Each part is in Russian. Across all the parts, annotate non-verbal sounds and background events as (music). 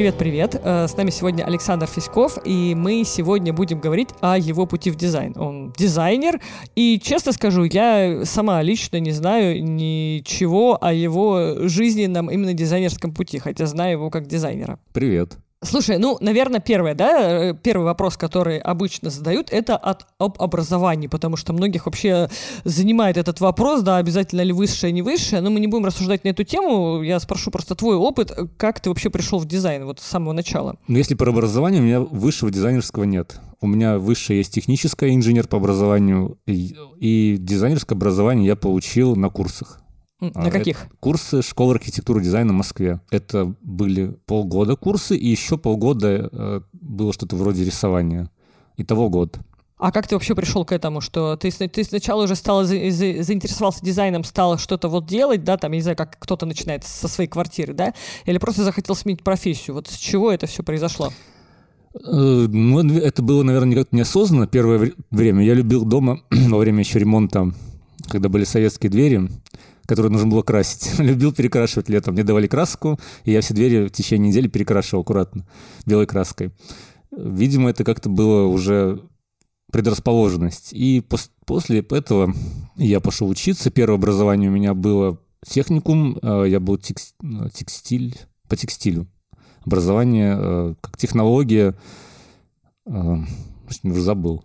Привет-привет! Э, с нами сегодня Александр Фиськов, и мы сегодня будем говорить о его пути в дизайн. Он дизайнер, и, честно скажу, я сама лично не знаю ничего о его жизненном именно дизайнерском пути, хотя знаю его как дизайнера. Привет. Слушай, ну, наверное, первое, да, э, первый вопрос, который обычно задают, это от, об образовании, потому что многих вообще занимает этот вопрос, да, обязательно ли высшее, не высшее, но мы не будем рассуждать на эту тему, я спрошу просто твой опыт, как ты вообще пришел в дизайн вот с самого начала? Ну, если про образование, у меня высшего дизайнерского нет. У меня высшее есть техническое, инженер по образованию, и, и дизайнерское образование я получил на курсах. На а, каких? Курсы школы архитектуры и дизайна в Москве. Это были полгода курсы, и еще полгода э, было что-то вроде рисования. Итого год. А как ты вообще пришел к этому, что ты, ты сначала уже стал за, за, заинтересовался дизайном, стал что-то вот делать, да, там, я не знаю, как кто-то начинает со своей квартиры, да, или просто захотел сменить профессию? Вот с чего это все произошло? Э, ну, это было, наверное, как-то неосознанно первое время. Я любил дома (clears throat) во время еще ремонта, когда были советские двери, которую нужно было красить. (laughs) Любил перекрашивать летом. Мне давали краску, и я все двери в течение недели перекрашивал аккуратно белой краской. Видимо, это как-то было уже предрасположенность. И пос- после этого я пошел учиться. Первое образование у меня было техникум, э, я был текс- текстиль, по текстилю. Образование э, как технология э, забыл.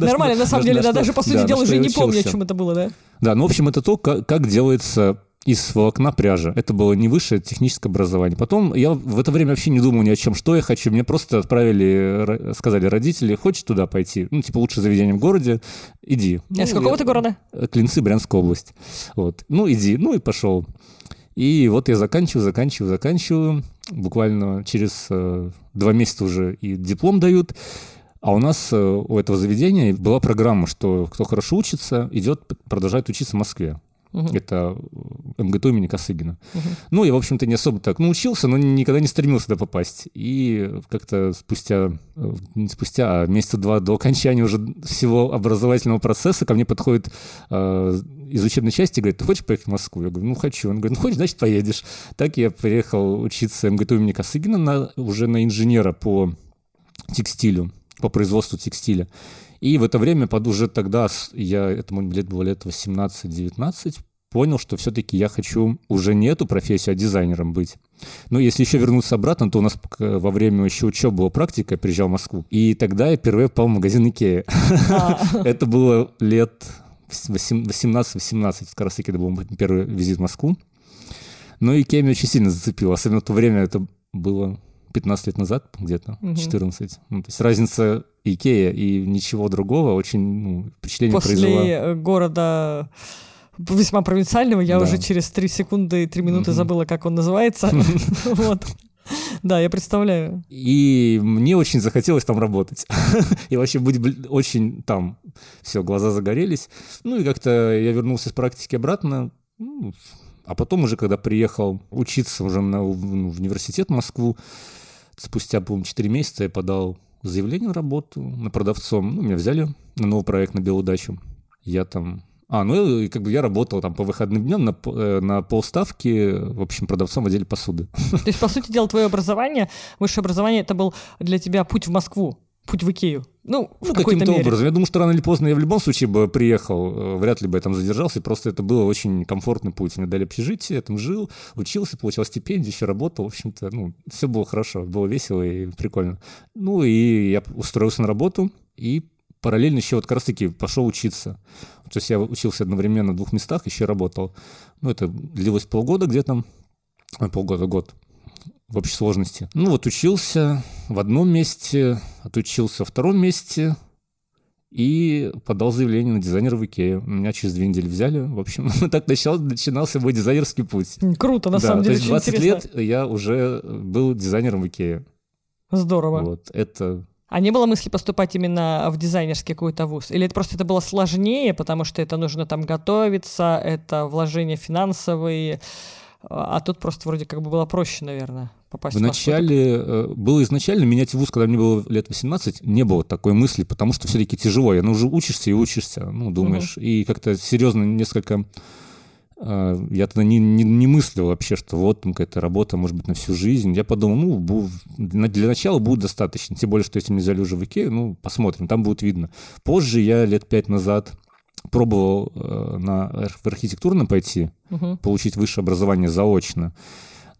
Нормально, на самом деле, да, даже по сути дела уже не помню, о чем это было, да? Да, ну, в общем, это то, как делается из волокна пряжа. Это было не высшее техническое образование. Потом я в это время вообще не думал ни о чем, что я хочу. Мне просто отправили, сказали родители, хочешь туда пойти? Ну, типа, лучше заведение в городе, иди. А ну, с какого ты города? Клинцы, Брянская область. Вот. Ну, иди. Ну, и пошел. И вот я заканчиваю, заканчиваю, заканчиваю. Буквально через э, два месяца уже и диплом дают. А у нас э, у этого заведения была программа, что кто хорошо учится, идет, продолжает учиться в Москве. Угу. Это МГТУ имени Косыгина. Угу. Ну, я, в общем-то, не особо так научился, но никогда не стремился туда попасть. И как-то спустя, э, не спустя, а месяца два до окончания уже всего образовательного процесса ко мне подходит э, из учебной части и говорит, ты хочешь поехать в Москву? Я говорю, ну, хочу. Он говорит, ну, хочешь, значит, поедешь. Так я приехал учиться МГТУ имени Косыгина на, уже на инженера по текстилю по производству текстиля. И в это время, под уже тогда, я, этому лет было лет 18-19, понял, что все-таки я хочу уже не эту профессию, а дизайнером быть. Но если еще вернуться обратно, то у нас во время еще учебы была практика, я приезжал в Москву. И тогда я впервые попал в магазин Икея. А. (laughs) Это было лет 18-18, как раз таки это был первый визит в Москву. Но Икея меня очень сильно зацепила, особенно в то время это было 15 лет назад где-то, угу. 14. Ну, то есть разница Икея и ничего другого очень ну, впечатление После произвела. После города весьма провинциального я да. уже через 3 секунды и 3 минуты угу. забыла, как он называется. (laughs) Вот. Да, я представляю. И мне очень захотелось там работать. (laughs) и вообще быть очень там. Все, глаза загорелись. Ну и как-то я вернулся с практики обратно. Ну, а потом уже, когда приехал учиться уже на, в университет в Москву, спустя, по-моему, 4 месяца я подал заявление на работу на продавцом. Ну, меня взяли на новый проект на Белудачу. Я там... А, ну, и как бы я работал там по выходным дням на, э, на полставки, в общем, продавцом в отделе посуды. То есть, по сути дела, твое образование, высшее образование, это был для тебя путь в Москву? Путь в Икею. Ну, ну каким-то образом. Я думаю, что рано или поздно я в любом случае бы приехал, э, вряд ли бы я там задержался, просто это был очень комфортный путь. Мне дали общежитие, я там жил, учился, получал стипендию, еще работал, в общем-то, ну, все было хорошо, было весело и прикольно. Ну, и я устроился на работу, и параллельно еще вот как раз-таки пошел учиться. То есть я учился одновременно в двух местах, еще работал. Ну, это длилось полгода где-то, полгода, год в общей сложности. Ну вот учился в одном месте, отучился во втором месте и подал заявление на дизайнера в Икее. Меня через две недели взяли. В общем, (laughs) так начал, начинался мой дизайнерский путь. Круто, на да, самом деле, то есть 20 интересно. лет я уже был дизайнером в Икее. Здорово. Вот, это а не было мысли поступать именно в дизайнерский какой-то вуз? Или это просто это было сложнее, потому что это нужно там готовиться, это вложения финансовые, а тут просто вроде как бы было проще, наверное, попасть в Вначале, э, было изначально менять вуз, когда мне было лет 18, не было такой мысли, потому что все-таки тяжело. Я, ну, уже учишься и учишься, ну, думаешь. Угу. И как-то серьезно несколько э, я тогда не, не, не мыслил вообще, что вот там какая-то работа может быть на всю жизнь. Я подумал, ну, для начала будет достаточно. Тем более, что если мне взяли уже в Икею, ну, посмотрим, там будет видно. Позже я лет пять назад пробовал э, на, в архитектурном пойти, угу. получить высшее образование заочно.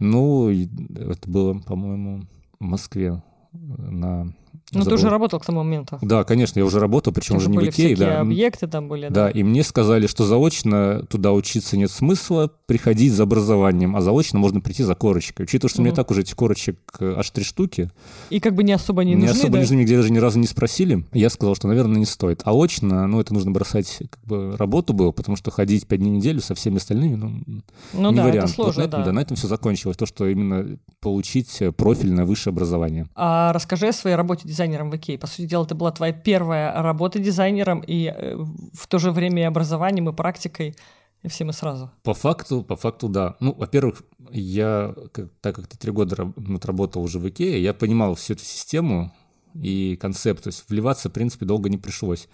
Ну, это было, по-моему, в Москве на ну, ты уже работал к тому моменту. Да, конечно, я уже работал, причем уже не в Икее. Да. объекты там были. Да. да, и мне сказали, что заочно туда учиться нет смысла, приходить за образованием, а заочно можно прийти за корочкой. Учитывая, что угу. мне так уже этих корочек э, аж три штуки. И как бы не особо не, не нужны, особо да? не нужны, нигде даже ни разу не спросили. Я сказал, что, наверное, не стоит. А очно, ну, это нужно бросать как бы работу было, потому что ходить пять дней в неделю со всеми остальными, ну, ну не да, вариант. это сложно, вот на этом, да. да. На этом все закончилось. То, что именно получить профильное высшее образование. А расскажи о своей работе дизайнером в Икее. По сути дела, это была твоя первая работа дизайнером и э, в то же время и образованием, и практикой, и всем и сразу. По факту, по факту, да. Ну, во-первых, я, так как ты три года отработал уже в Икее, я понимал всю эту систему и концепт. То есть вливаться, в принципе, долго не пришлось.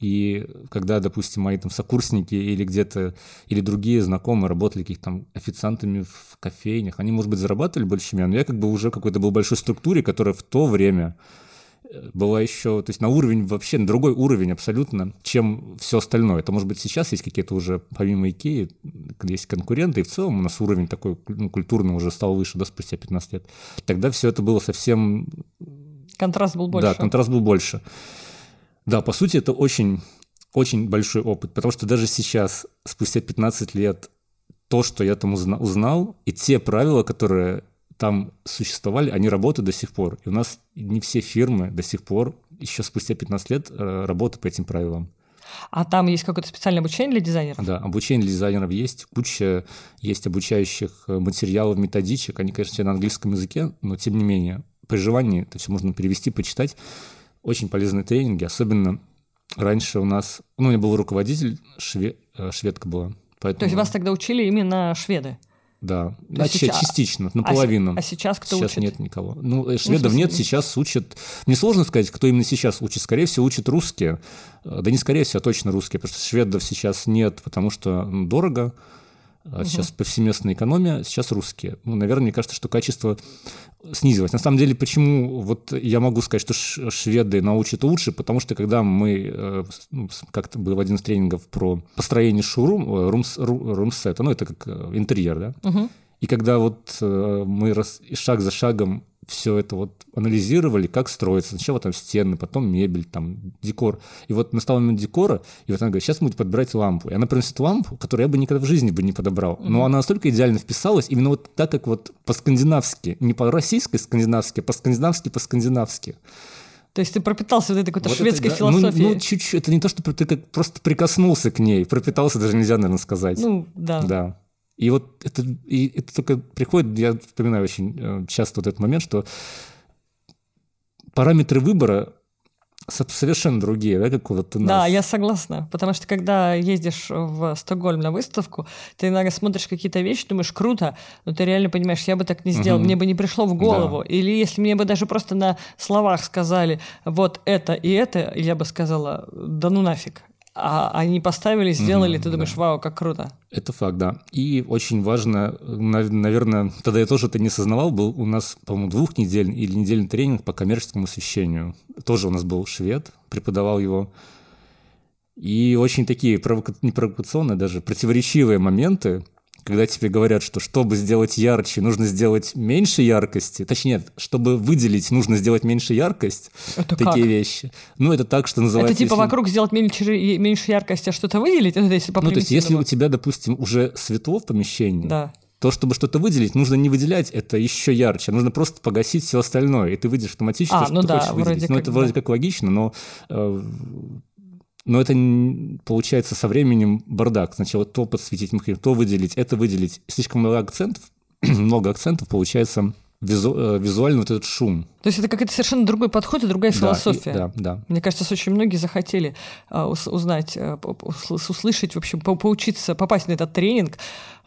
И когда, допустим, мои там сокурсники или где-то, или другие знакомые работали каких-то там официантами в кофейнях, они, может быть, зарабатывали больше меня, но я как бы уже какой-то был большой структуре, которая в то время была еще, то есть на уровень вообще, на другой уровень абсолютно, чем все остальное. Это, может быть, сейчас есть какие-то уже, помимо Икеи, есть конкуренты, и в целом у нас уровень такой ну, культурный уже стал выше, да, спустя 15 лет. Тогда все это было совсем... Контраст был больше. Да, контраст был больше. Да, по сути, это очень, очень большой опыт, потому что даже сейчас, спустя 15 лет, то, что я там узнал, и те правила, которые там существовали, они работают до сих пор. И у нас не все фирмы до сих пор, еще спустя 15 лет, э, работают по этим правилам. А там есть какое-то специальное обучение для дизайнеров? Да, обучение для дизайнеров есть, куча есть обучающих э, материалов, методичек. Они, конечно, все на английском языке, но тем не менее, при желании это все можно перевести, почитать. Очень полезные тренинги, особенно раньше у нас, ну, у меня был руководитель, шве, э, шведка была. Поэтому... То есть вас тогда учили именно шведы? Да, а сейчас... частично, наполовину. А, а сейчас кто сейчас учит? нет никого. Ну, э, шведов ну, нет, сейчас учат... Мне сложно сказать, кто именно сейчас учит. Скорее всего, учат русские. Э, да не скорее всего, а точно русские, потому что шведов сейчас нет, потому что ну, дорого. Угу. Сейчас повсеместная экономия, сейчас русские. Ну, наверное, мне кажется, что качество снизилось. На самом деле, почему вот я могу сказать, что шведы научат лучше, потому что когда мы, э, ну, как-то был один из тренингов про построение шоурум, румс, румсета, ну, это как э, интерьер, да, угу. И когда вот э, мы шаг за шагом все это вот анализировали, как строится. Сначала там стены, потом мебель, там декор. И вот настал момент декора, и вот она говорит, сейчас мы будем подбирать лампу. И она приносит лампу, которую я бы никогда в жизни бы не подобрал. Mm-hmm. Но она настолько идеально вписалась, именно вот так, как вот по-скандинавски. Не по-российски скандинавски, а по-скандинавски по-скандинавски. То есть ты пропитался вот этой какой-то вот шведской это, да. Ну, философией? Ну, ну, чуть-чуть. Это не то, что ты как просто прикоснулся к ней. Пропитался даже нельзя, наверное, сказать. Ну, да. Да. И вот это, и это только приходит, я вспоминаю очень э, часто вот этот момент, что параметры выбора совершенно другие, да, как вот у нас. Да, я согласна, потому что когда ездишь в Стокгольм на выставку, ты иногда смотришь какие-то вещи, думаешь, круто, но ты реально понимаешь, я бы так не сделал, угу. мне бы не пришло в голову. Да. Или если мне бы даже просто на словах сказали, вот это и это, я бы сказала, да ну нафиг а они поставили, сделали, mm-hmm, ты думаешь, да. вау, как круто. Это факт, да. И очень важно, наверное, тогда я тоже это не осознавал, был у нас, по-моему, двухнедельный или недельный тренинг по коммерческому освещению. Тоже у нас был швед, преподавал его. И очень такие провока... не провокационные, даже противоречивые моменты, когда тебе говорят, что чтобы сделать ярче, нужно сделать меньше яркости, точнее, чтобы выделить, нужно сделать меньше яркость, это такие как? вещи. Ну, это так, что называется... Это типа если... вокруг сделать меньше, меньше яркости, а что-то выделить? Это если ну, то есть если у тебя, допустим, уже светло в помещении, да. то, чтобы что-то выделить, нужно не выделять это еще ярче, нужно просто погасить все остальное, и ты выйдешь автоматически, а, что ну ты да, хочешь выделить. Ну, это вроде как логично, но э, но это получается со временем бардак. Сначала то подсветить, то выделить, это выделить. Слишком много акцентов, (clears throat) много акцентов получается визу, э, визуально вот этот шум. То есть это какой-то совершенно другой подход и другая философия. Да, и, да, да. Мне кажется, очень многие захотели а, узнать, а, услышать, в общем, по поучиться, попасть на этот тренинг.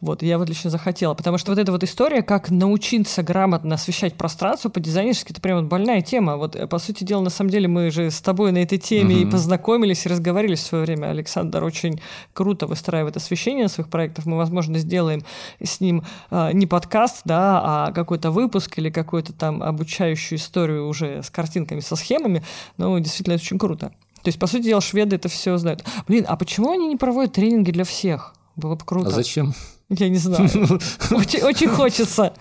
Вот, я вот лично захотела, потому что вот эта вот история, как научиться грамотно освещать пространство по-дизайнерски, это прям вот больная тема. Вот, э, по сути дела, на самом деле, мы же с тобой на этой теме uh-huh. и познакомились, и разговаривали в свое время. Александр очень круто выстраивает освещение своих проектов. Мы, возможно, сделаем с ним э, не подкаст, да, а какой-то выпуск или какую-то там обучающую историю уже с картинками, со схемами. Но действительно, это очень круто. То есть, по сути дела, шведы это все знают. Блин, а почему они не проводят тренинги для всех? Было бы круто. А зачем? Я не знаю. (laughs) Очень, очень хочется.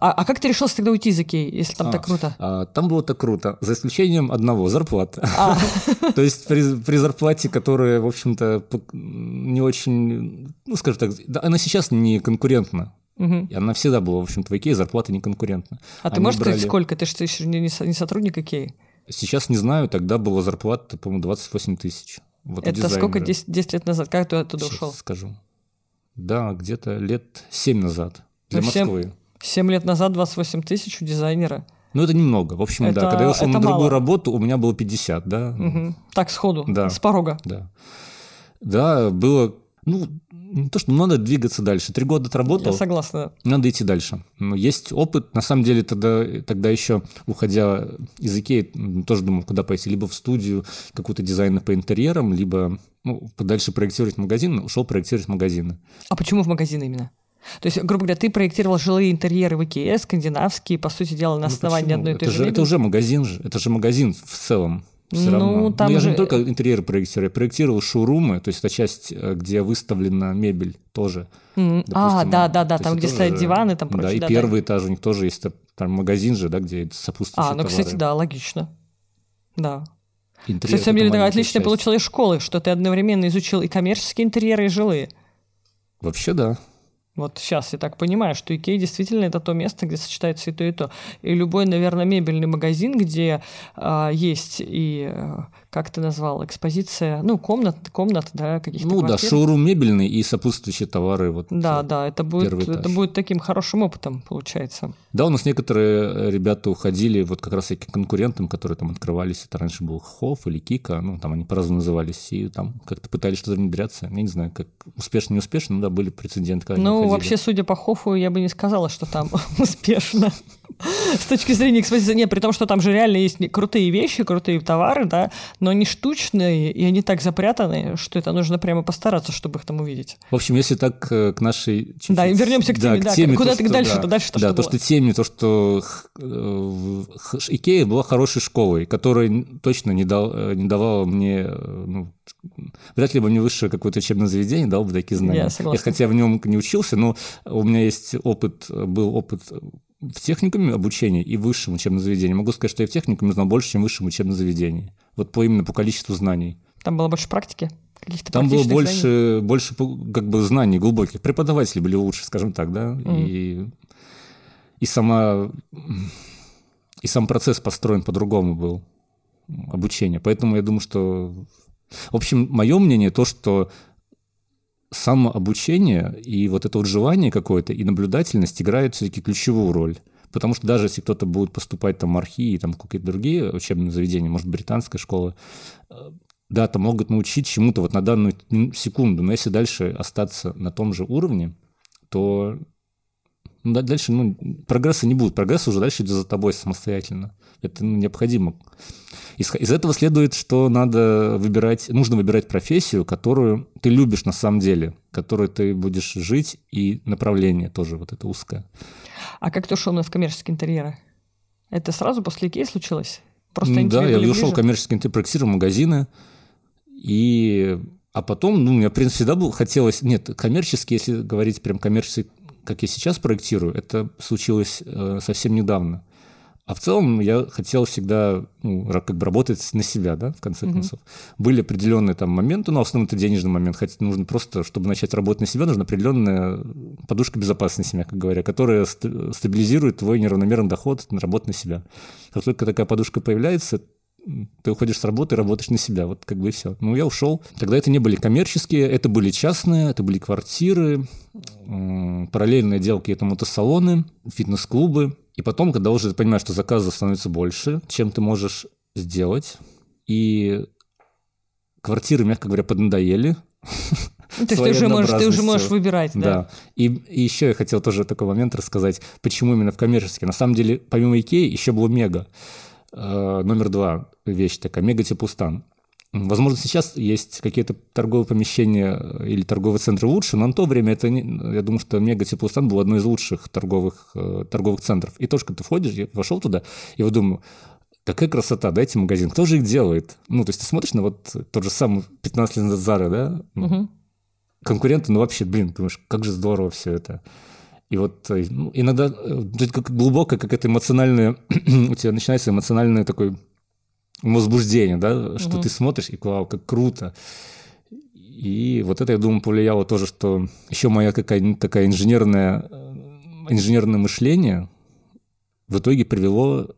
А, а как ты решился тогда уйти из Икеи, если там а, так круто? А, там было так круто, за исключением одного – зарплаты. А. (laughs) То есть при, при зарплате, которая, в общем-то, не очень, ну, скажем так, она сейчас не конкурентна. Угу. И она всегда была, в общем-то, в Икее зарплата не конкурентна. А Они ты можешь брали... сказать, сколько? Ты же еще не, не сотрудник Икеи. Сейчас не знаю, тогда была зарплата, по-моему, 28 тысяч. Вот Это сколько, 10, 10 лет назад? Как ты оттуда Сейчас ушел? скажу. Да, где-то лет 7 назад для 7, Москвы. 7 лет назад 28 тысяч у дизайнера. Ну, это немного. В общем, это, да, когда я ушел на другую мало. работу, у меня было 50, да. Угу. Так, сходу, да. с порога. Да. Да, было, ну, то, что ну, надо двигаться дальше. Три года отработал. Я согласна. Надо идти дальше. Но есть опыт. На самом деле, тогда, тогда еще, уходя из Икеи, тоже думал, куда пойти. Либо в студию какую-то дизайна по интерьерам, либо ну, дальше проектировать магазин. Ушел проектировать магазины. А почему в магазины именно? То есть, грубо говоря, ты проектировал жилые интерьеры в Икее, скандинавские, по сути дела, на ну, основании ну, одной и той это же, же Это уже магазин же, это же магазин в целом. Все ну, равно. Там Но я же не только интерьеры проектирую, я проектировал шоурумы, то есть это часть, э, где выставлена мебель тоже. Mm. Допустим, а, да, да, да, там, где тоже, стоят диваны, там прочее. Да, и да, первый да. этаж у них тоже есть там магазин же, да, где сопутствующие А, ну, товары. кстати, да, логично. Да. Интерьер, Кстати, на самом деле, ты отлично часть. школы, что ты одновременно изучил и коммерческие интерьеры, и жилые. Вообще, да. Вот сейчас я так понимаю, что Икея действительно это то место, где сочетается и то, и то. И любой, наверное, мебельный магазин, где а, есть и э, как ты назвал, экспозиция, ну, комнат, комнат, да, каких-то Ну квартир. да, шоурум мебельный и сопутствующие товары. Вот, да, да, это будет, это будет таким хорошим опытом, получается. Да, у нас некоторые э, ребята уходили вот как раз таки конкурентам, которые там открывались, это раньше был Хофф или Кика, ну, там они по-разному назывались, и там как-то пытались что-то внедряться, я не знаю, как успешно, не успешно, но да, были прецеденты, Ну, вообще, судя по Хоффу, я бы не сказала, что там (laughs) успешно с точки зрения экспозиции. Нет, при том, что там же реально есть крутые вещи, крутые товары, да, но они штучные, и они так запрятаны, что это нужно прямо постараться, чтобы их там увидеть. В общем, если так э, к нашей... Да, и вернемся к теме, да, к теме куда ты дальше-то, дальше-то Да, то, что теме, то, что Икея была хорошей школой, которая точно не, дал, э, не давала мне ну, вряд ли бы мне высшее какое-то учебное заведение дал бы такие знания. Я, согласна. я хотя в нем не учился, но у меня есть опыт, был опыт в техникуме обучения и высшем учебном заведении. Могу сказать, что я в техникуме знал больше, чем в высшем учебном заведении. Вот по именно по количеству знаний. Там было больше практики? Каких-то Там было больше, знаний? больше как бы знаний глубоких. Преподаватели были лучше, скажем так, да. Mm. И, и сама и сам процесс построен по-другому был обучение. Поэтому я думаю, что... В общем, мое мнение то, что самообучение и вот это вот желание какое-то и наблюдательность играют все-таки ключевую роль. Потому что даже если кто-то будет поступать там в архи и там какие-то другие учебные заведения, может, британская школа, э, да, там могут научить чему-то вот на данную секунду, но если дальше остаться на том же уровне, то дальше ну, прогресса не будет. Прогресс уже дальше идет за тобой самостоятельно. Это ну, необходимо. Из, из этого следует, что надо выбирать, нужно выбирать профессию, которую ты любишь на самом деле, которой ты будешь жить, и направление тоже вот это узкое. А как ты ушел в коммерческие интерьеры? Это сразу после Икеи случилось? Просто да, я ушел в коммерческий интерьер, проектировал магазины, и а потом, ну, мне, в принципе, всегда был, хотелось... Нет, коммерческий, если говорить прям коммерческий, как я сейчас проектирую, это случилось э, совсем недавно. А в целом я хотел всегда ну, как бы работать на себя, да, в конце mm-hmm. концов. Были определенные там моменты, но в основном это денежный момент. Хотя нужно просто, чтобы начать работать на себя, нужна определенная подушка безопасности, мягко говоря, которая стабилизирует твой неравномерный доход на работу на себя. Как только такая подушка появляется, ты уходишь с работы и работаешь на себя, вот как бы и все. Ну, я ушел. Тогда это не были коммерческие, это были частные, это были квартиры, параллельно я делал какие-то мотосалоны, фитнес-клубы, И потом, когда уже ты понимаешь, что заказов становится больше, чем ты можешь сделать, и квартиры, мягко говоря, поднадоели. Ну, то есть ты уже, можешь, ты уже можешь выбирать, да? Да. И, и еще я хотел тоже такой момент рассказать, почему именно в коммерческий. На самом деле, помимо Икеи, еще был Мега. Э, номер два вещь такая, Мега Тепустан. Возможно, сейчас есть какие-то торговые помещения или торговые центры лучше, но на то время это, не, я думаю, что Мега Теплостан был одной из лучших торговых, э, торговых центров. И тоже, когда ты входишь, я вошел туда, и вот думаю, какая красота, дайте магазин, кто же их делает? Ну, то есть ты смотришь на вот тот же самый 15 лет назад Зары, да? Угу. Конкуренты, ну вообще, блин, думаешь, как же здорово все это. И вот э, ну, иногда э, как глубоко, как это эмоциональное, (clears throat) у тебя начинается эмоциональное такой возбуждение, да, что угу. ты смотришь, и вау, как круто. И вот это, я думаю, повлияло тоже, что еще моя какая-нибудь такая инженерная, э, инженерное мышление в итоге привело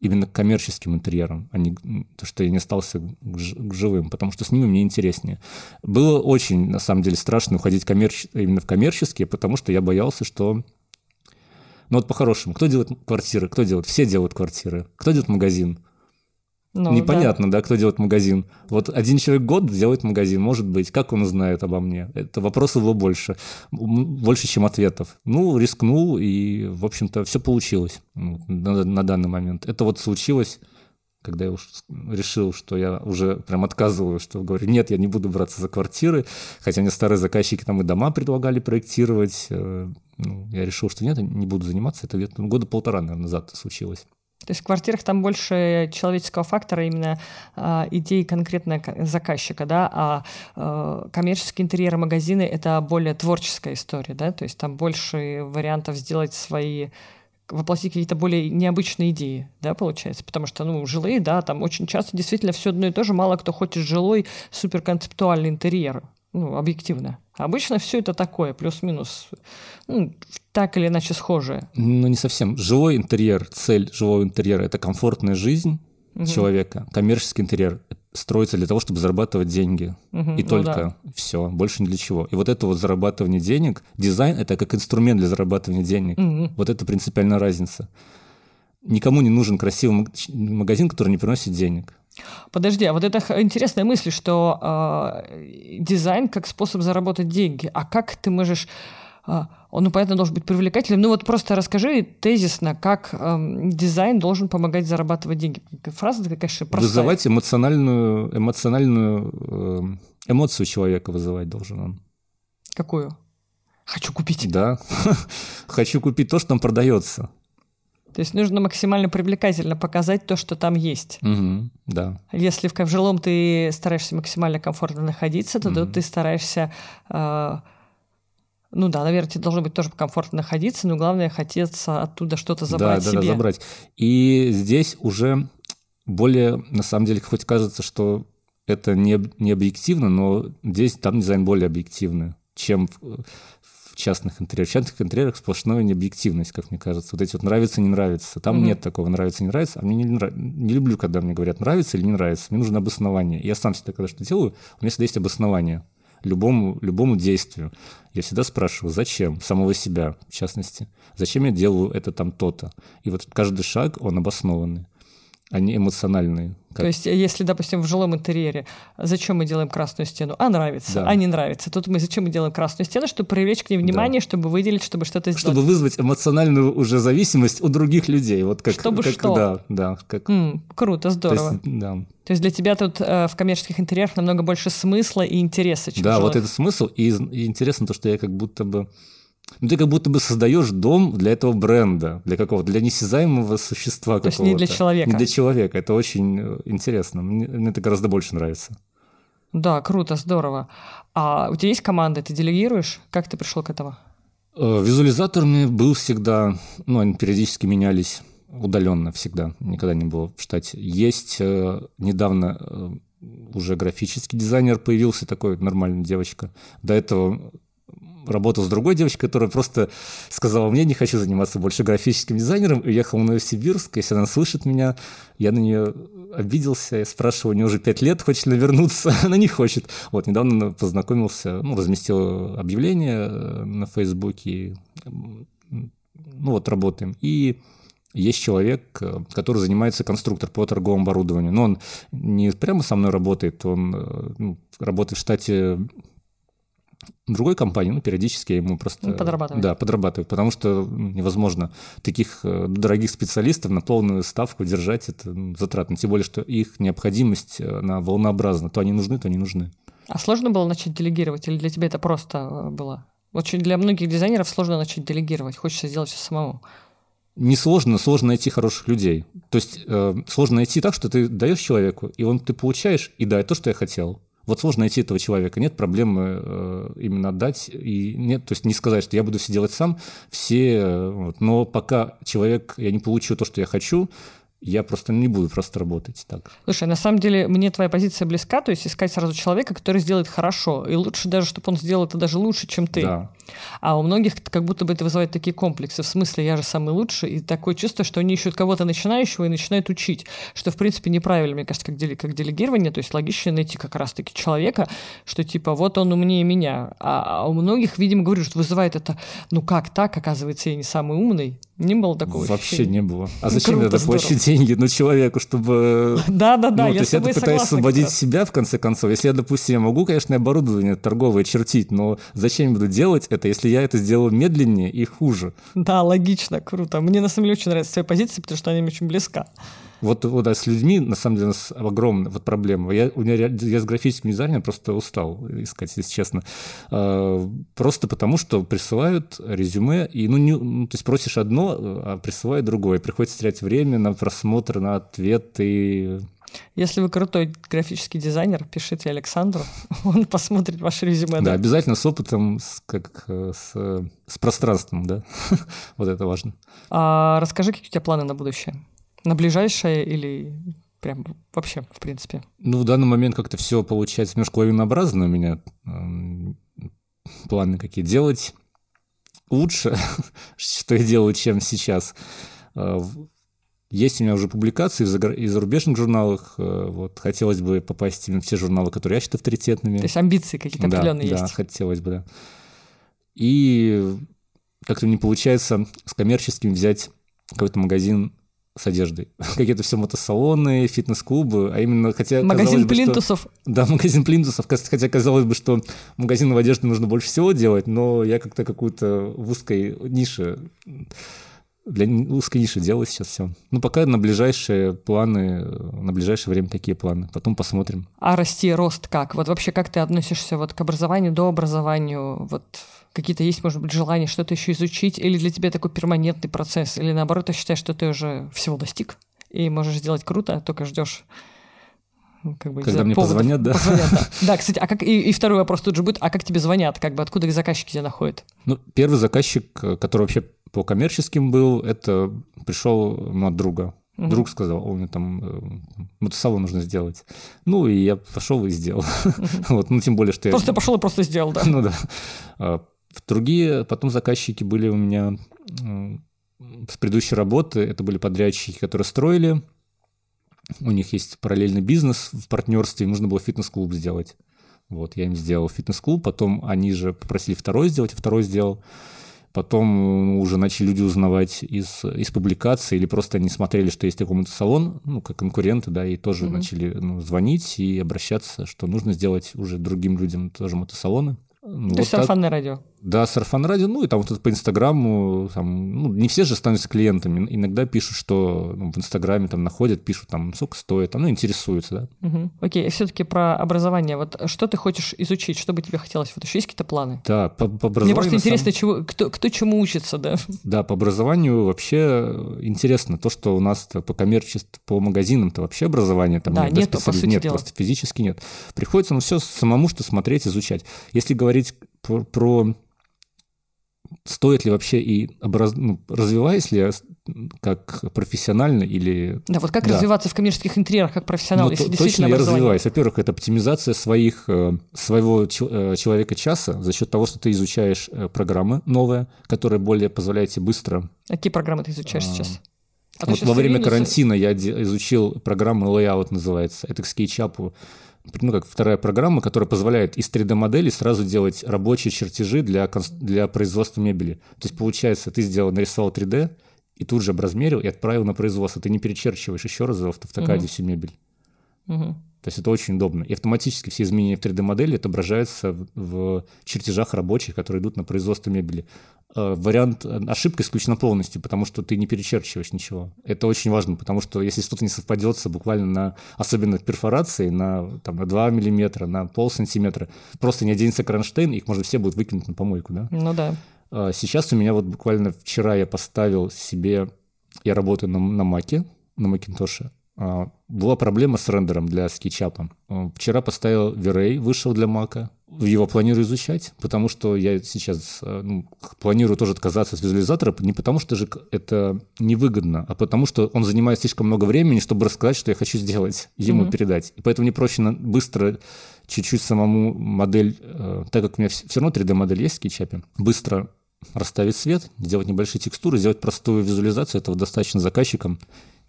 именно к коммерческим интерьерам, а не то, что я не остался к живым, потому что с ними мне интереснее. Было очень, на самом деле, страшно уходить коммерч... именно в коммерческие, потому что я боялся, что... Ну вот по-хорошему, кто делает квартиры? Кто делает? Все делают квартиры. Кто делает магазин? Ну, Непонятно, да. да, кто делает магазин. Вот один человек год делает магазин, может быть. Как он узнает обо мне? Это вопросов было больше. Больше, чем ответов. Ну, рискнул, и, в общем-то, все получилось на, на данный момент. Это вот случилось когда я уж решил, что я уже прям отказываю, что говорю, нет, я не буду браться за квартиры, хотя мне старые заказчики там и дома предлагали проектировать, э, ну, я решил, что нет, не буду заниматься, это где-то года полтора, наверное, назад случилось. То есть в квартирах там больше человеческого фактора, именно э, идеи конкретно заказчика, да, а э, коммерческие интерьеры магазины — это более творческая история, да, то есть там больше вариантов сделать свои воплотить какие-то более необычные идеи, да, получается, потому что, ну, жилые, да, там очень часто действительно все одно и то же, мало кто хочет жилой суперконцептуальный интерьер, ну, объективно. Обычно все это такое, плюс-минус, ну, так или иначе схожее. Ну, не совсем. Живой интерьер, цель живого интерьера – это комфортная жизнь угу. человека. Коммерческий интерьер строится для того, чтобы зарабатывать деньги. Угу, и ну только да. все, больше ни для чего. И вот это вот зарабатывание денег, дизайн – это как инструмент для зарабатывания денег. Угу. Вот это принципиальная разница. Никому не нужен красивый магазин, который не приносит денег. Подожди, а вот это интересная мысль, что э, дизайн как способ заработать деньги. А как ты можешь... Э, он, ну, понятно, должен быть привлекательным. Ну, вот просто расскажи тезисно, как э, дизайн должен помогать зарабатывать деньги. Фраза такая, конечно, простая. Вызывать эмоциональную, эмоциональную э, эмоцию человека вызывать должен он. Какую? Хочу купить. Да. (laughs) Хочу купить то, что там продается. То есть нужно максимально привлекательно показать то, что там есть. Угу, да. Если в, жилом ты стараешься максимально комфортно находиться, то угу. ты стараешься... Э, ну да, наверное, тебе должно быть тоже комфортно находиться, но главное хотеться оттуда что-то забрать да, себе. Да, да, забрать. И здесь уже более, на самом деле, хоть кажется, что это не, не объективно, но здесь там дизайн более объективный, чем частных интерьерах. В частных интерьерах сплошная необъективность, как мне кажется. Вот эти вот нравится, не нравится. Там mm-hmm. нет такого нравится, не нравится. А мне не, нрав... не люблю, когда мне говорят нравится или не нравится. Мне нужно обоснование. Я сам всегда, когда что делаю, у меня всегда есть обоснование любому, любому действию. Я всегда спрашиваю, зачем? Самого себя, в частности. Зачем я делаю это там то-то? И вот каждый шаг, он обоснованный они эмоциональные. Как... То есть, если, допустим, в жилом интерьере, зачем мы делаем красную стену? А нравится, да. а не нравится. Тут мы зачем мы делаем красную стену, чтобы привлечь к ней внимание, да. чтобы выделить, чтобы что-то сделать. Чтобы вызвать эмоциональную уже зависимость у других людей. Вот как, чтобы как, что? Да, да. Как... Mm, круто, здорово. То есть, да. То есть для тебя тут э, в коммерческих интерьерах намного больше смысла и интереса, чем Да, жилых. вот это смысл. И, и интересно то, что я как будто бы ну, ты как будто бы создаешь дом для этого бренда, для какого для несязаемого существа То есть не для человека. Не для человека. Это очень э, интересно. Мне, мне это гораздо больше нравится. Да, круто, здорово. А у тебя есть команда, ты делегируешь? Как ты пришел к этому? Э, визуализатор у меня был всегда, ну, они периодически менялись удаленно всегда, никогда не было в штате. Есть э, недавно уже графический дизайнер появился, такой нормальная девочка. До этого работал с другой девочкой, которая просто сказала мне, не хочу заниматься больше графическим дизайнером, и уехал в Новосибирск. Если она слышит меня, я на нее обиделся, я спрашиваю, у нее уже пять лет, хочет ли вернуться, (laughs) она не хочет. Вот, недавно познакомился, ну, разместил объявление э, на Фейсбуке, ну вот работаем. И есть человек, э, который занимается конструктор по торговому оборудованию. Но он не прямо со мной работает, он э, ну, работает в штате другой компании, ну, периодически я ему просто... Подрабатывает. Да, подрабатывает, потому что ну, невозможно таких э, дорогих специалистов на полную ставку держать, это ну, затратно, тем более, что их необходимость, она волнообразна, то они нужны, то не нужны. А сложно было начать делегировать, или для тебя это просто было? Очень для многих дизайнеров сложно начать делегировать, хочется сделать все самому. Несложно, сложно найти хороших людей. То есть э, сложно найти так, что ты даешь человеку, и он ты получаешь, и да, это то, что я хотел. Вот сложно найти этого человека. Нет проблемы э, именно отдать. И нет, то есть не сказать, что я буду все делать сам. Все, э, вот, но пока человек, я не получу то, что я хочу, я просто не буду просто работать так. Слушай, на самом деле мне твоя позиция близка, то есть искать сразу человека, который сделает хорошо. И лучше даже, чтобы он сделал это даже лучше, чем ты. Да. А у многих как будто бы это вызывает такие комплексы. В смысле, я же самый лучший. И такое чувство, что они ищут кого-то начинающего и начинают учить. Что, в принципе, неправильно, мне кажется, как, дели- как делегирование. То есть логично найти как раз-таки человека, что типа вот он умнее меня. А, а у многих, видимо, говорю, что вызывает это, ну как так, оказывается, я не самый умный. Не было такого Вообще ощущения. не было. А зачем Круто, здорово. платить деньги ну, человеку, чтобы... (laughs) Да-да-да, ну, я то есть я пытаюсь освободить себя, в конце концов. Если я, допустим, я могу, конечно, оборудование торговое чертить, но зачем я буду делать это, если я это сделаю медленнее и хуже? Да, логично, круто. Мне на самом деле очень нравится твоя позиция, потому что она мне очень близка. Вот, вот да, с людьми, на самом деле, у нас огромная вот проблема. Я, у меня, я с графическим дизайнером просто устал искать, если честно. А, Просто потому, что присылают резюме, и, ну, не, ну, то есть просишь одно, а присылают другое. Приходится терять время на просмотр, на ответ, и Если вы крутой графический дизайнер, пишите Александру, (laughs) он посмотрит ваше резюме. Да, обязательно с опытом, с, как э, с, э, с пространством, да. (laughs) вот это важно. А расскажи, какие у тебя планы на будущее? На ближайшее или прям вообще, в принципе? Ну, в данный момент как-то все получается немножко лавинообразно у меня. Эм, Планы какие делать лучше, (laughs) что я делаю, чем сейчас. В- Есть у меня уже публикации в загра- и зарубежных журналах. э, Вот, хотелось бы попасть именно в те журналы, которые я считаю авторитетными. То есть амбиции какие-то да, определенные да, есть. хотелось бы, да. И как-то не получается с коммерческим взять какой-то магазин с одеждой. (laughs) Какие-то все мотосалоны, фитнес-клубы, а именно, хотя Магазин бы, что- плинтусов. Да, магазин плинтусов, хотя казалось бы, что магазинов одежды нужно больше всего делать, но я как-то какую-то в узкой нише, для узкой ниши делаю сейчас все. Ну, пока на ближайшие планы, на ближайшее время такие планы, потом посмотрим. А расти, рост как? Вот вообще как ты относишься вот к образованию, до образованию? Вот какие-то есть, может быть, желания что-то еще изучить? Или для тебя такой перманентный процесс? Или наоборот, ты считаешь, что ты уже всего достиг и можешь сделать круто, только ждешь ну, как бы, Когда мне поводов. позвонят, да? Позвонят, да. (laughs) Да, кстати, а как и, и второй вопрос тут же будет, а как тебе звонят? Как бы откуда их заказчики тебя находят? Ну, первый заказчик, э, который вообще по коммерческим был, это пришел ну, от друга. Мгм. Друг сказал, у меня там э, мотосалон нужно сделать. Ну, и я пошел и сделал. (laughs) Вот, ну, тем более, что я... Просто пошел и просто сделал, да. Ну да. А, Другие потом заказчики были у меня с предыдущей работы. Это были подрядчики, которые строили. У них есть параллельный бизнес в партнерстве. Им нужно было фитнес-клуб сделать. Вот, я им сделал фитнес-клуб. Потом они же попросили второй сделать, я второй сделал. Потом ну, уже начали люди узнавать из, из публикаций или просто они смотрели, что есть такой салон, ну, как конкуренты, да, и тоже Мгм. начали ну, звонить и обращаться, что нужно сделать уже другим людям тоже мотосалоны. Ну, То вот есть так. сарафанное радио. Да, сарафан радио, ну и там вот по Инстаграму, там, ну, не все же становятся клиентами. Иногда пишут, что ну, в Инстаграме там находят, пишут там, сколько стоит, там, ну, интересуются, да. Мгм. Окей, все-таки про образование. Вот что ты хочешь изучить, что бы тебе хотелось? Вот еще есть какие-то планы? Да, по, по Мне образованию... просто на самом- интересно, чего, кто, кто чему учится, да? Да, по образованию вообще интересно. То, что у нас по коммерчеству, по магазинам-то вообще образования там Да, нет. нету, по сути нет, дела. просто физически нет. Приходится, ну, все самому что смотреть, изучать. Если говорить про, про стоит ли вообще и образ... ну, развиваюсь ли я как профессионально или... Да, вот как Да. развиваться в коммерческих интерьерах как профессионал, Ну, если то- действительно точно я развиваюсь. Во-первых, это оптимизация своих, э, своего э, человека часа за счет того, что ты изучаешь э, программы новые, которые более позволяют тебе быстро Какие программы ты изучаешь А, сейчас? А вот во время карантина я изучил программу Layout называется. Это к SketchUp ну, как вторая программа, которая позволяет из 3D-модели сразу делать рабочие чертежи для, для производства мебели. То есть, получается, ты сделал, нарисовал 3D, и тут же образмерил и отправил на производство. Ты не перечерчиваешь еще раз в автокаде угу. всю мебель. Угу. То есть это очень удобно. И автоматически все изменения в 3D-модели отображаются в, в чертежах рабочих, которые идут на производство мебели. Э, вариант э, ошибка исключена полностью, потому что ты не перечерчиваешь ничего. Это очень важно, потому что если что-то не совпадется буквально на, особенно в перфорации, на, там, на 2 миллиметра, на пол сантиметра, просто не оденется кронштейн, их можно все будут выкинуть на помойку, да? Ну да. Э, сейчас у меня вот буквально вчера я поставил себе, я работаю на, на Маке, на Макинтоше, была проблема с рендером для скетчапа. А, вчера поставил V-Ray, вышел для Мака. Его планирую изучать, потому что я сейчас а, ну, планирую тоже отказаться от визуализатора, не потому что же это невыгодно, а потому что он занимает слишком много времени, чтобы рассказать, что я хочу сделать, ему mm-hmm. передать. И поэтому мне проще быстро чуть-чуть самому модель, так как у меня все равно 3D-модель есть в скетчапе, быстро расставить свет, сделать небольшие текстуры, сделать простую визуализацию этого достаточно заказчикам,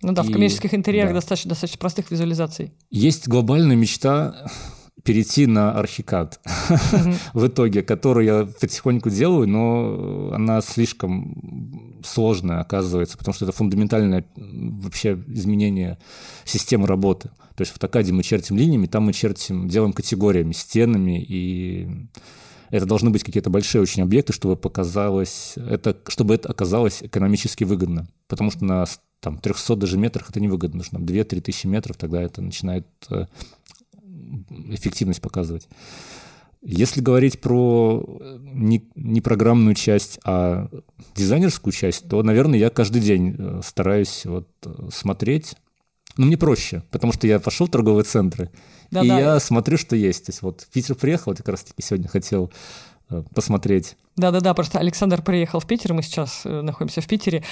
ну да, и, в коммерческих интерьерах да. достаточно, достаточно простых визуализаций. Есть глобальная мечта перейти на архикад (laughs) в итоге, которую я потихоньку делаю, но она слишком сложная оказывается, потому что это фундаментальное вообще изменение системы работы. То есть в Токаде мы чертим линиями, там мы чертим, делаем категориями, стенами, и это должны быть какие-то большие очень объекты, чтобы показалось, это, чтобы это оказалось экономически выгодно. Потому что на там 300 даже метрах это невыгодно, нужно 2-3 тысячи метров, тогда это начинает э, эффективность показывать. Если говорить про э, не, не программную часть, а дизайнерскую часть, то, наверное, я каждый день э, стараюсь вот смотреть. Но мне проще, потому что я пошел в торговые центры, да, и да. я смотрю, что есть. То есть вот в Питер приехал, вот как раз-таки сегодня хотел посмотреть да-да-да, просто Александр приехал в Питер, мы сейчас находимся в Питере,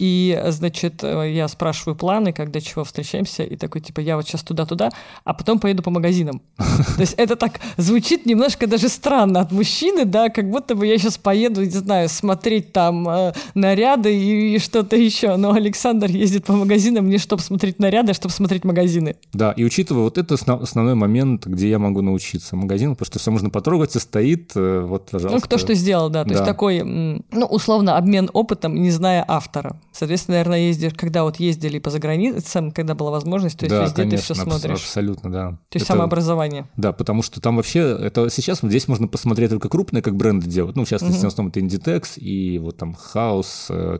и, значит, э, я спрашиваю планы, когда чего встречаемся, и такой, типа, я вот сейчас туда-туда, а потом поеду по магазинам. (laughs) То есть это так звучит немножко даже странно от мужчины, да, как будто бы я сейчас поеду, не знаю, смотреть там э, наряды и, и что-то еще, но Александр ездит по магазинам не чтобы смотреть наряды, а чтобы смотреть магазины. Да, и учитывая вот это основной момент, где я могу научиться магазин, потому что все можно потрогать, и стоит, вот, пожалуйста. Ну, кто что сделал сделал, да. То да. есть такой, ну, условно, обмен опытом, не зная автора. Соответственно, наверное, ездишь, когда вот ездили по заграницам, когда была возможность, то есть да, везде конечно, ты все смотришь. абсолютно, да. То есть это, самообразование. Да, потому что там вообще, это сейчас здесь можно посмотреть только крупные, как бренды делают. Ну, в частности, угу. в основном это Inditex и вот там House, э,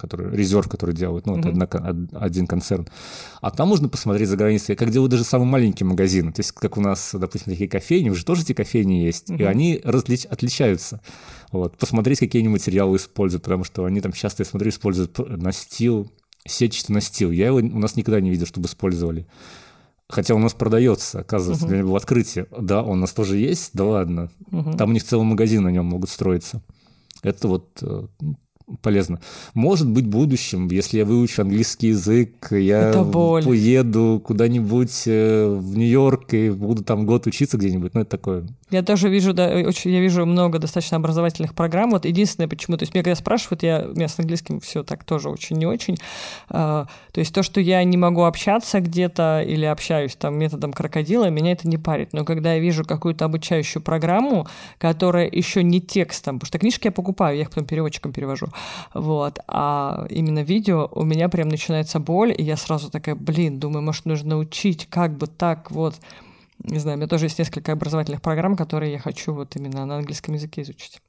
который, резерв, который делают, ну, mm-hmm. это одна, один концерн. А там можно посмотреть за границей, как делают даже самые маленькие магазины. То есть, как у нас, допустим, такие кофейни, уже тоже эти кофейни есть, mm-hmm. и они различ, отличаются. Вот. Посмотреть, какие они материалы используют, потому что они там часто, я смотрю, используют настил, сетчатый настил. Я его у нас никогда не видел, чтобы использовали. Хотя у нас продается, оказывается, uh-huh. для меня было открытие. Да, он у нас тоже есть, да ладно. Uh-huh. Там у них целый магазин на нем могут строиться. Это вот э, полезно. Может быть, в будущем, если я выучу английский язык, я уеду куда-нибудь э, в Нью-Йорк и буду там год учиться где-нибудь. Ну, это такое. Я тоже вижу, да, очень, я вижу много достаточно образовательных программ. Вот единственное, почему, то есть меня когда спрашивают, я, у меня с английским все так тоже очень не очень. А, то есть то, что я не могу общаться где-то или общаюсь там методом крокодила, меня это не парит. Но когда я вижу какую-то обучающую программу, которая еще не текстом, потому что книжки я покупаю, я их потом переводчиком перевожу, вот. А именно видео у меня прям начинается боль, и я сразу такая, блин, думаю, может, нужно учить, как бы так вот. Не знаю, у меня тоже есть несколько образовательных программ, которые я хочу вот именно на английском языке изучить.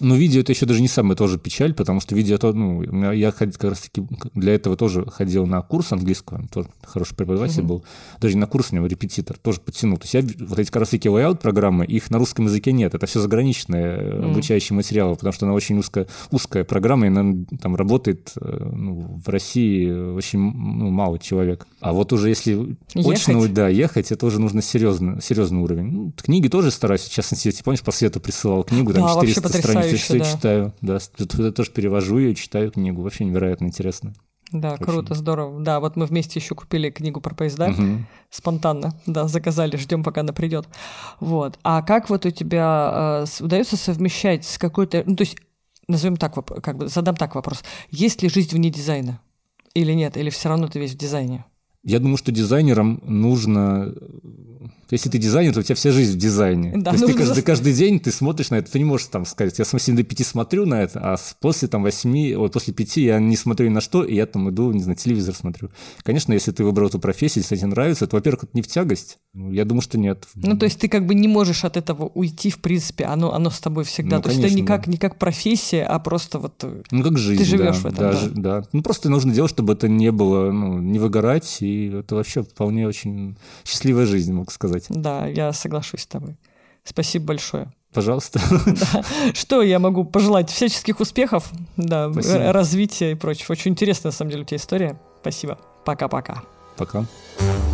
Но видео это еще даже не самая тоже печаль, потому что видео то, ну, я как раз таки для этого тоже ходил на курс английского, тоже хороший преподаватель mm-hmm. был, даже не на курс, у него репетитор, тоже подтянул. То есть я вот эти как раз таки layout программы, их на русском языке нет, это все заграничные mm-hmm. обучающие материалы, потому что она очень узкая, узкая программа, и она там работает э, ну, в России очень ну, мало человек. А вот уже если ехать. очно, да, ехать, это уже нужно серьезно, серьезный уровень. Ну, книги тоже стараюсь, в частности, если помнишь, по свету присылал книгу, там да, 400 страниц все да. читаю, да. Туда тоже перевожу ее, читаю книгу. Вообще невероятно интересно. Да, Очень. круто, здорово. Да, вот мы вместе еще купили книгу про поезда. Угу. Спонтанно, да, заказали, ждем, пока она придет. Вот. А как вот у тебя э, удается совмещать с какой-то. Ну, то есть, назовем так, как бы задам так вопрос. Есть ли жизнь вне дизайна? Или нет? Или все равно ты весь в дизайне? Я думаю, что дизайнерам нужно если ты дизайнер, то у тебя вся жизнь в дизайне. Да, то есть ты каждый, каждый день ты смотришь на это, ты не можешь там сказать, я с 8 до 5 смотрю на это, а после там 8, ой, после 5 я не смотрю ни на что, и я там иду, не знаю, телевизор смотрю. Конечно, если ты выбрал эту профессию, если тебе нравится, то, во-первых, это не в тягость. Ну, я думаю, что нет. Ну, то есть ты как бы не можешь от этого уйти, в принципе, оно, оно с тобой всегда. Ну, то конечно, есть это не как, да. не как профессия, а просто вот э, ну, как жизнь, ты живешь да, в этом. Да, да. да. Ну, просто нужно делать, чтобы это не было, ну, не выгорать, и это вообще вполне очень счастливая жизнь, могу сказать. Да, я соглашусь с тобой. Спасибо большое. Пожалуйста. (laughs) Да. Что я могу пожелать? Всяческих успехов, да, Спасибо. развития и прочего. Очень интересная, на самом деле, у тебя история. Спасибо. Пока-пока. Пока. -пока. Пока.